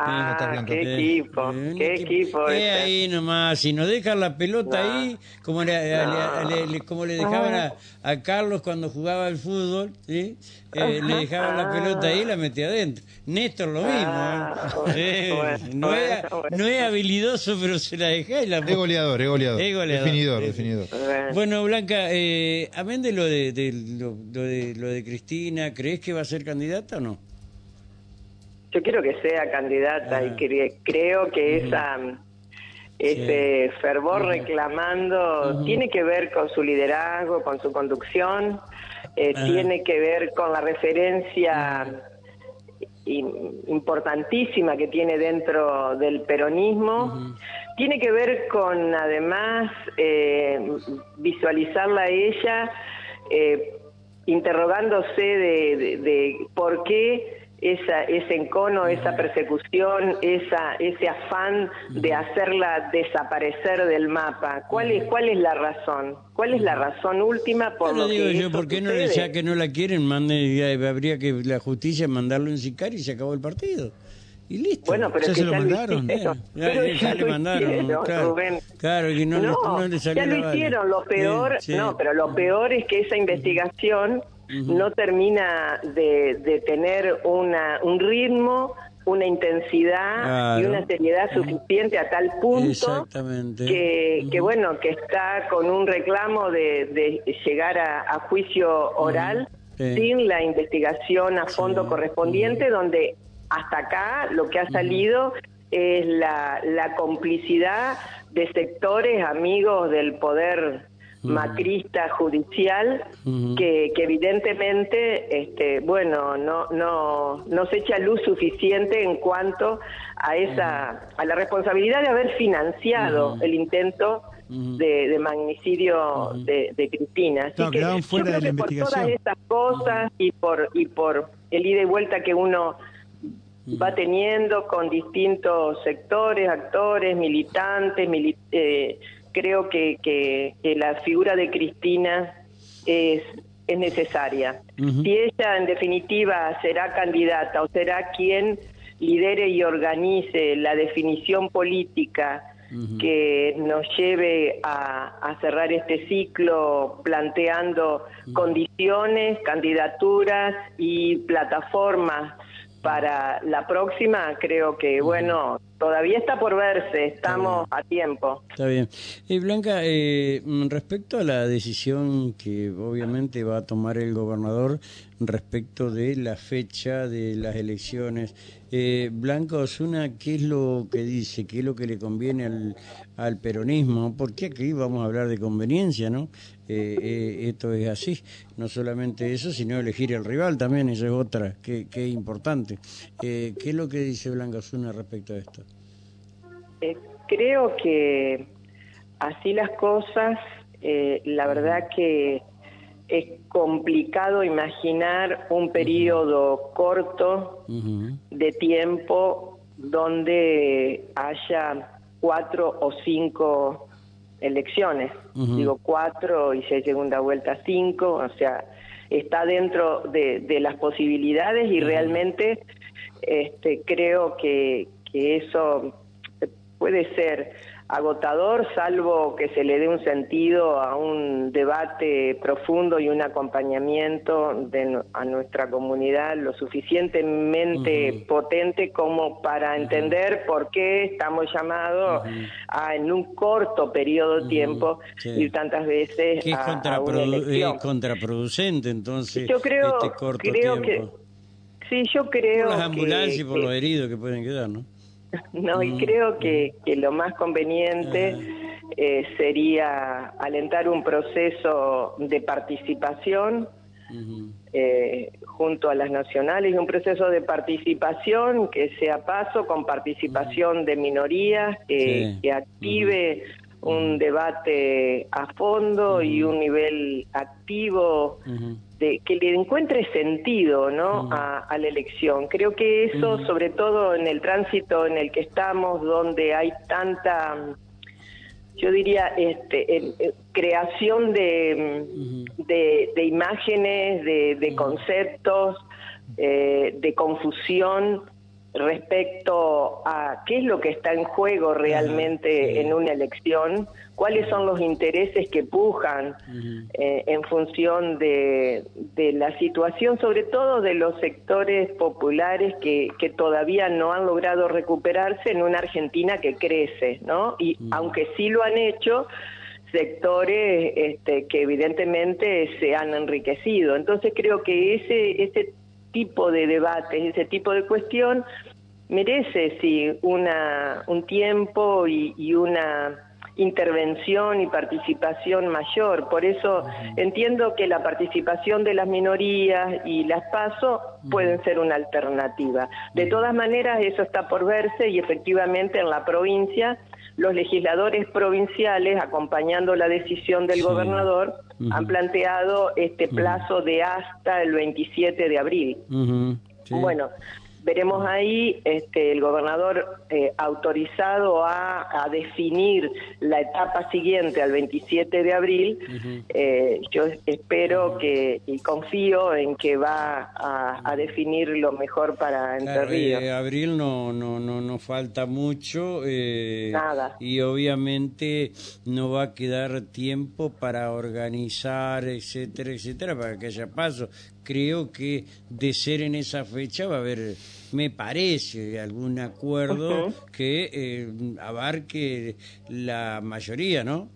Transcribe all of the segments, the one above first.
Ah, qué Eh, equipo, eh, un qué equipo. Eh, ese. ahí nomás, si nos dejan la pelota No. ahí, como le, No. le- le- como le dejaban a, a Carlos cuando jugaba al fútbol, ¿sí? Eh, le dejaban la Ah. pelota ahí y la metía adentro. Néstor lo mismo. Ah, ¿eh? bueno, Eh, no, bueno, era, bueno. no es habilidoso, pero se la dejé y la Es goleador, es goleador. Es goleador. Definidor, definidor. Bueno. Blanca, eh, amén de lo de, de lo, lo de lo de Cristina, ¿crees que va a ser candidata o no? Yo quiero que sea candidata Ah. y cre- creo que esa ese fervor reclamando tiene que ver con su liderazgo, con su conducción, eh, Ajá. tiene que ver con la referencia im- importantísima que tiene dentro del peronismo. Tiene que ver con, además, eh, visualizarla a ella eh, interrogándose de, de- de por qué esa, ese encono, esa persecución, esa, ese afán de hacerla desaparecer del mapa. ¿Cuál es, cuál es la razón? ¿Cuál es la razón última por Pero lo digo que yo, ¿por qué no le ya que no la quieren, mande, ya habría que la justicia mandarlo en sicario y se acabó el partido? Y listo. Bueno, pero Ya es que se lo mandaron. hicieron. Ya, Pero ya, ya le lo mandaron, hicieron, claro. Rubén. Claro, y no le- no le salió ya lo hicieron. Lo peor, sí. no, pero lo peor es que esa investigación no termina de, de tener una, un ritmo, una intensidad y una seriedad suficiente a tal punto que, que bueno, que está con un reclamo de, de llegar a, a juicio oral Sí. sin la investigación a fondo correspondiente, donde hasta acá lo que ha salido es la, la complicidad de sectores amigos del poder macrista judicial que, que evidentemente este bueno no no no se echa luz suficiente en cuanto a esa a la responsabilidad de haber financiado el intento de, de magnicidio de, de Cristina. Así Claro, que yo fuera creo de la que por investigación. todas estas cosas y por y por el ida y vuelta que uno va teniendo con distintos sectores, actores, militantes, mili- eh, creo que, que- que la figura de Cristina es, es necesaria. Ujú. Si ella en definitiva será candidata o será quien lidere y organice la definición política que nos lleve a, a cerrar este ciclo planteando condiciones, candidaturas y plataformas para la próxima, creo que, bueno, todavía está por verse, estamos a tiempo. Está bien. Eh, Blanca, eh, respecto a la decisión que obviamente va a tomar el gobernador respecto de la fecha de las elecciones, eh, Blanca Osuna, ¿qué es lo que dice? ¿Qué es lo que le conviene al, al peronismo? Porque aquí vamos a hablar de conveniencia, ¿no? Eh, eh, esto es así. No solamente eso, sino elegir el rival también, esa es otra, que, que es importante. Eh, ¿Qué es lo que dice Blanca Osuna respecto a esto? Eh, creo que así las cosas, eh, la verdad que es complicado imaginar un periodo corto de tiempo donde haya cuatro o cinco elecciones. Digo cuatro y si hay segunda vuelta cinco, o sea, está dentro de, de las posibilidades y realmente este, creo que, que eso puede ser agotador, salvo que se le dé un sentido a un debate profundo y un acompañamiento de, a nuestra comunidad lo suficientemente potente como para entender por qué estamos llamados a, en un corto periodo de tiempo, Sí. ir tantas veces que es, a, a una elección. es contraproducente entonces Yo creo, este corto creo tiempo. que sí, yo creo por las que- ambulancias y por que- los heridos que pueden quedar no No, y creo que, que lo más conveniente eh, sería alentar un proceso de participación eh, junto a las nacionales y un proceso de participación que sea paso con participación de minorías, que, Sí. que active un debate a fondo y un nivel activo de que le encuentre sentido ¿no? a, a la elección. Creo que eso, sobre todo en el tránsito en el que estamos, donde hay tanta, yo diría, este, eh, creación de, de, de imágenes, de, de conceptos, eh, de confusión, respecto a qué es lo que está en juego realmente en una elección, cuáles son los intereses que pujan eh, en función de, la situación, sobre todo de los sectores populares que, que, todavía no han logrado recuperarse en una Argentina que crece, ¿no? Y aunque sí lo han hecho, sectores este, que evidentemente se han enriquecido. Entonces creo que ese, ese tipo de debates, ese tipo de cuestión merece sí una, un tiempo y, una intervención y participación mayor. Por eso entiendo que la participación de las minorías y las PASO pueden ser una alternativa. De todas maneras, eso está por verse y efectivamente en la provincia los legisladores provinciales, acompañando la decisión del gobernador, han planteado este plazo de hasta el 27 de abril. Bueno, veremos ahí este, el gobernador eh, autorizado a, a, definir la etapa siguiente al 27 de abril. eh, yo espero que y confío en que va a, a definir lo mejor para Entre claro, Ríos. Eh, abril no, no, no, no falta mucho. Eh, Nada. Y obviamente no va a quedar tiempo para organizar, etcétera, etcétera, para que haya paso creo que de ser en esa fecha va a haber, me parece, algún acuerdo uh -huh. que eh, abarque la mayoría, ¿no?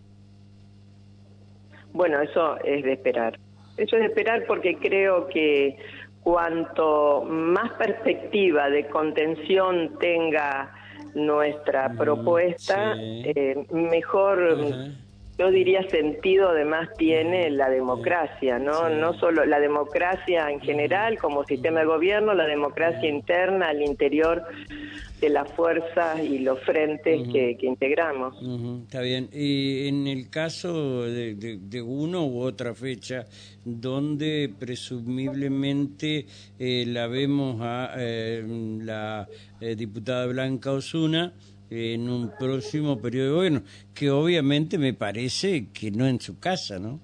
Bueno, eso es de esperar. Eso es de esperar porque creo que cuanto más perspectiva de contención tenga nuestra propuesta, sí. eh, mejor uh -huh yo diría sentido además tiene la democracia, ¿no? Sí. No solo la democracia en general como sistema de gobierno, la democracia interna al interior de las fuerzas y los frentes uh -huh. que, que, integramos. Uh -huh. Está bien. Y en el caso de, de, de uno u otra fecha, donde presumiblemente eh, la vemos a eh, la eh, diputada Blanca Osuna, en un próximo periodo de gobierno, que obviamente me parece que no en su casa, ¿no?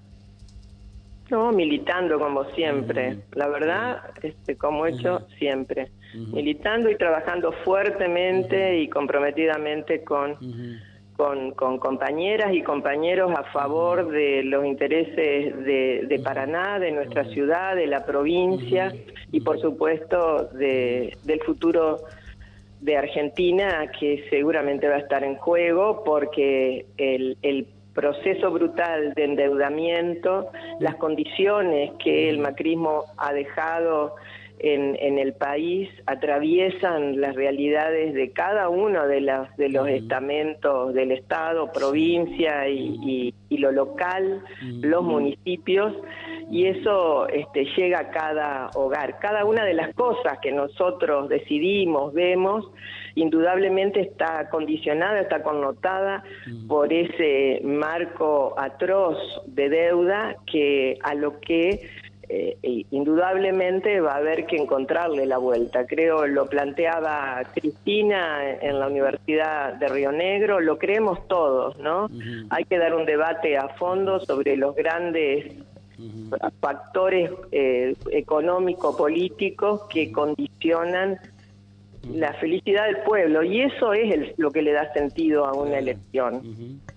No, militando como siempre, uh -huh. la verdad, este, como he hecho uh -huh. siempre, uh -huh. militando y trabajando fuertemente y comprometidamente con, con, con, compañeras y compañeros a favor de los intereses de, de Paraná, de nuestra ciudad, de la provincia y por supuesto de, del futuro de Argentina que seguramente va a estar en juego porque el, el proceso brutal de endeudamiento, las condiciones que el macrismo ha dejado en, en, el país atraviesan las realidades de cada uno de, las, de los estamentos del Estado, provincia y, y, y lo local, los municipios, y eso este, llega a cada hogar. Cada una de las cosas que nosotros decidimos, vemos, indudablemente está condicionada, está connotada por ese marco atroz de deuda que a lo que eh, indudablemente va a haber que encontrarle la vuelta. Creo lo planteaba Cristina en la Universidad de Río Negro, lo creemos todos, ¿no? Uh -huh. Hay que dar un debate a fondo sobre los grandes uh -huh. factores eh, económico-políticos que condicionan la felicidad del pueblo y eso es el, lo que le da sentido a una elección.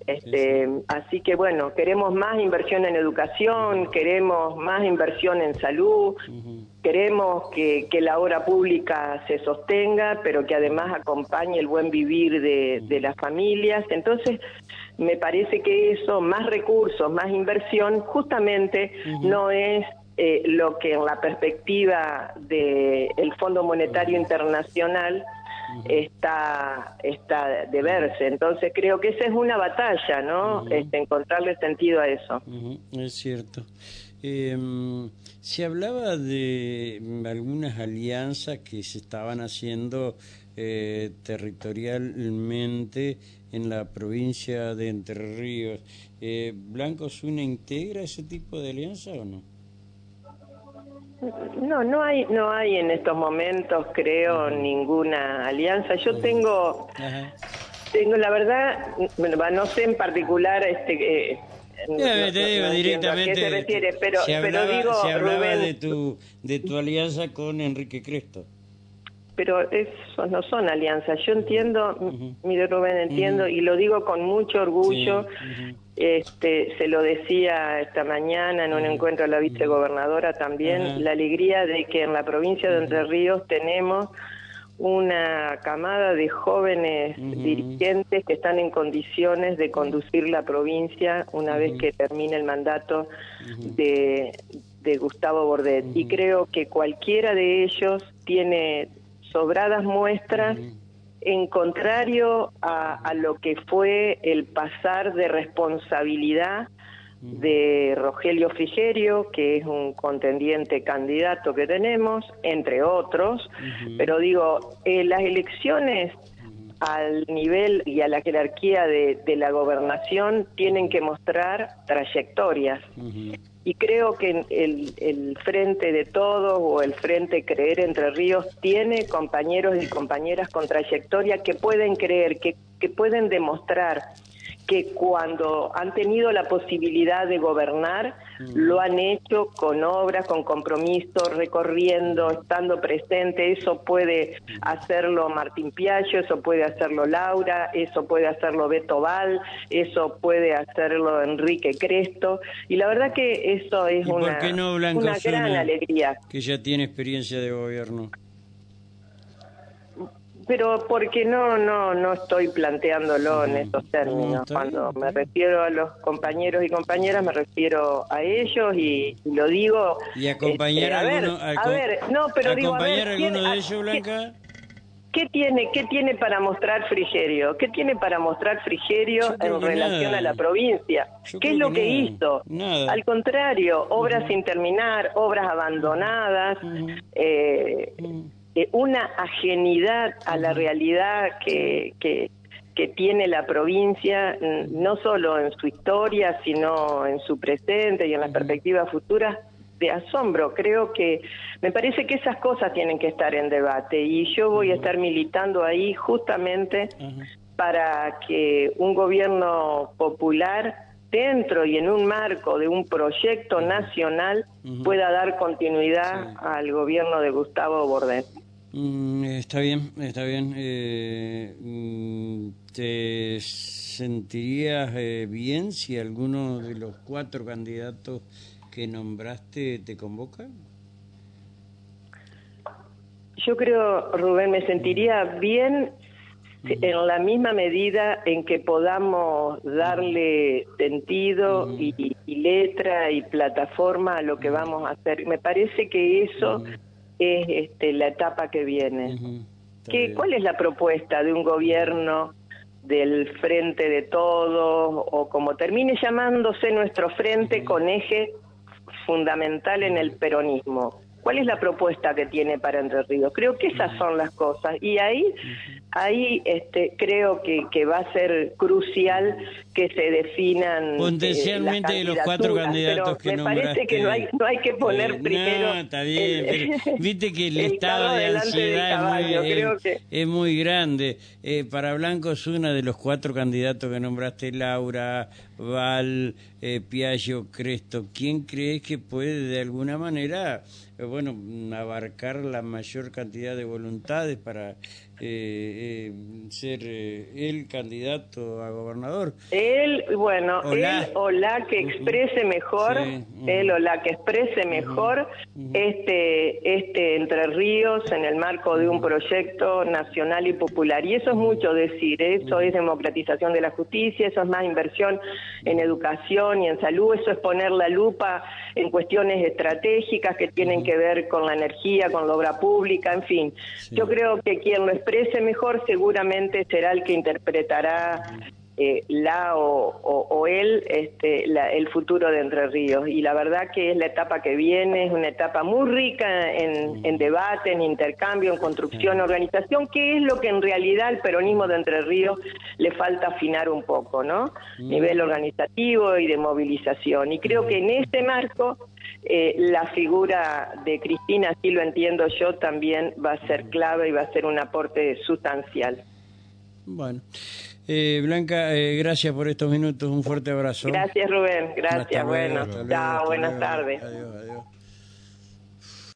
Este, sí, sí. Así que bueno, queremos más inversión en educación, queremos más inversión en salud, uh -huh. queremos que, que, la obra pública se sostenga, pero que además acompañe el buen vivir de, de las familias. Entonces, me parece que eso, más recursos, más inversión, justamente uh -huh. no es eh, lo que en la perspectiva del de Fondo Monetario Internacional. Está, está de verse. Entonces creo que esa es una batalla, ¿no? Uh -huh. este, encontrarle sentido a eso. Uh -huh. Es cierto. Eh, se hablaba de algunas alianzas que se estaban haciendo eh, territorialmente en la provincia de Entre Ríos. Eh, ¿Blanco Zuna integra ese tipo de alianza o no? No, no hay, no hay en estos momentos, creo, ninguna alianza. Yo tengo, Ajá. tengo la verdad, bueno, no sé en particular, este, eh, no, te digo no directamente. se refiere, pero, se hablaba, pero digo, se hablaba Rubén, de tu, de tu alianza con Enrique Cresto. Pero esos no son alianzas. Yo entiendo, mire Rubén, entiendo, y lo digo con mucho orgullo, este, se lo decía esta mañana en un encuentro a la vicegobernadora también, la alegría de que en la provincia de Entre Ríos tenemos una camada de jóvenes dirigentes que están en condiciones de conducir la provincia una vez que termine el mandato de, de Gustavo Bordet. Y creo que cualquiera de ellos tiene sobradas muestras en contrario a, lo que fue el pasar de responsabilidad de Rogelio Frigerio, que es un contendiente candidato que tenemos, entre otros, pero digo, eh, las elecciones al nivel y a la jerarquía de, la gobernación tienen que mostrar trayectorias y creo que el, el Frente de Todos o el Frente Creer Entre Ríos tiene compañeros y compañeras con trayectoria que pueden creer, que, que pueden demostrar que cuando han tenido la posibilidad de gobernar. Lo han hecho con obras, con compromiso, recorriendo, estando presente. Eso puede hacerlo Martín Piaggio, eso puede hacerlo Laura, eso puede hacerlo Beto Val, eso puede hacerlo Enrique Cresto. Y la verdad que eso es una, una gran alegría. Que ya tiene experiencia de gobierno pero porque no no no estoy planteándolo en esos términos. Cuando me refiero a los compañeros y compañeras, me refiero a ellos y, lo digo. ¿Y acompañar este, a, alguno, ver, a, ver, no, pero digo, a, ver, alguno de ellos, Blanca? ¿Qué, tiene, ¿Qué tiene para mostrar Frigerio? ¿Qué tiene para mostrar Frigerio en relación a la provincia? ¿Qué es lo que, hizo? Al contrario, obras sin terminar, obras abandonadas, eh, eh, una ajenidad a la realidad que, que, tiene la provincia, no solo en su historia, sino en su presente y en las perspectivas futuras, de asombro. Creo que me parece que esas cosas tienen que estar en debate y yo voy a estar militando ahí justamente para que un gobierno popular dentro y en un marco de un proyecto nacional pueda dar continuidad al gobierno de Gustavo Bordet. Mm, está bien, está bien. Eh, mm, ¿Te sentirías eh, bien si alguno de los cuatro candidatos que nombraste te convoca? Yo creo, Rubén, me sentiría bien en la misma medida en que podamos darle sentido y, letra y plataforma a lo que vamos a hacer. Me parece que eso es este, la etapa que viene. ¿Cuál es la propuesta de un gobierno del frente de todos o como termine llamándose nuestro frente con eje fundamental en el peronismo? ¿Cuál es la propuesta que tiene para Entre Ríos? Creo que esas son las cosas. Y ahí, ahí este, creo que, que va a ser crucial que se definan. Eh, Potencialmente de los cuatro candidatos que me parece que no hay, no hay que poner eh, primero. No, está bien. viste que el, estado de ansiedad es, muy, grande. Eh, para Blanco es una de los cuatro candidatos que nombraste, Laura, Val, eh, Piaggio, Cresto. ¿Quién crees que puede de alguna manera eh, bueno, abarcar la mayor cantidad de voluntades para eh, eh, ser el candidato a gobernador. Él, bueno, él o la que exprese mejor, él o la que exprese mejor este, este Entre Ríos en el marco de un proyecto nacional y popular. Y eso es mucho decir, eso es democratización de la justicia, eso es más inversión en educación y en salud, eso es poner la lupa en cuestiones estratégicas que tienen que ver con la energía, con la obra pública, en fin. Yo creo que quien lo exprese mejor seguramente será el que interpretará eh, la o, él este, el futuro de Entre Ríos. Y la verdad que es la etapa que viene, es una etapa muy rica en, debate, en intercambio, en construcción, organización, que es lo que en realidad al peronismo de Entre Ríos le falta afinar un poco, ¿no? Nivel organizativo y de movilización. Y creo que en este marco eh, la figura de Cristina, así lo entiendo yo, también va a ser clave y va a ser un aporte sustancial. Bueno. Eh, Blanca, eh, gracias por estos minutos, un fuerte abrazo. Gracias Rubén, gracias, bueno, chao, buenas tardes. Adiós, adiós.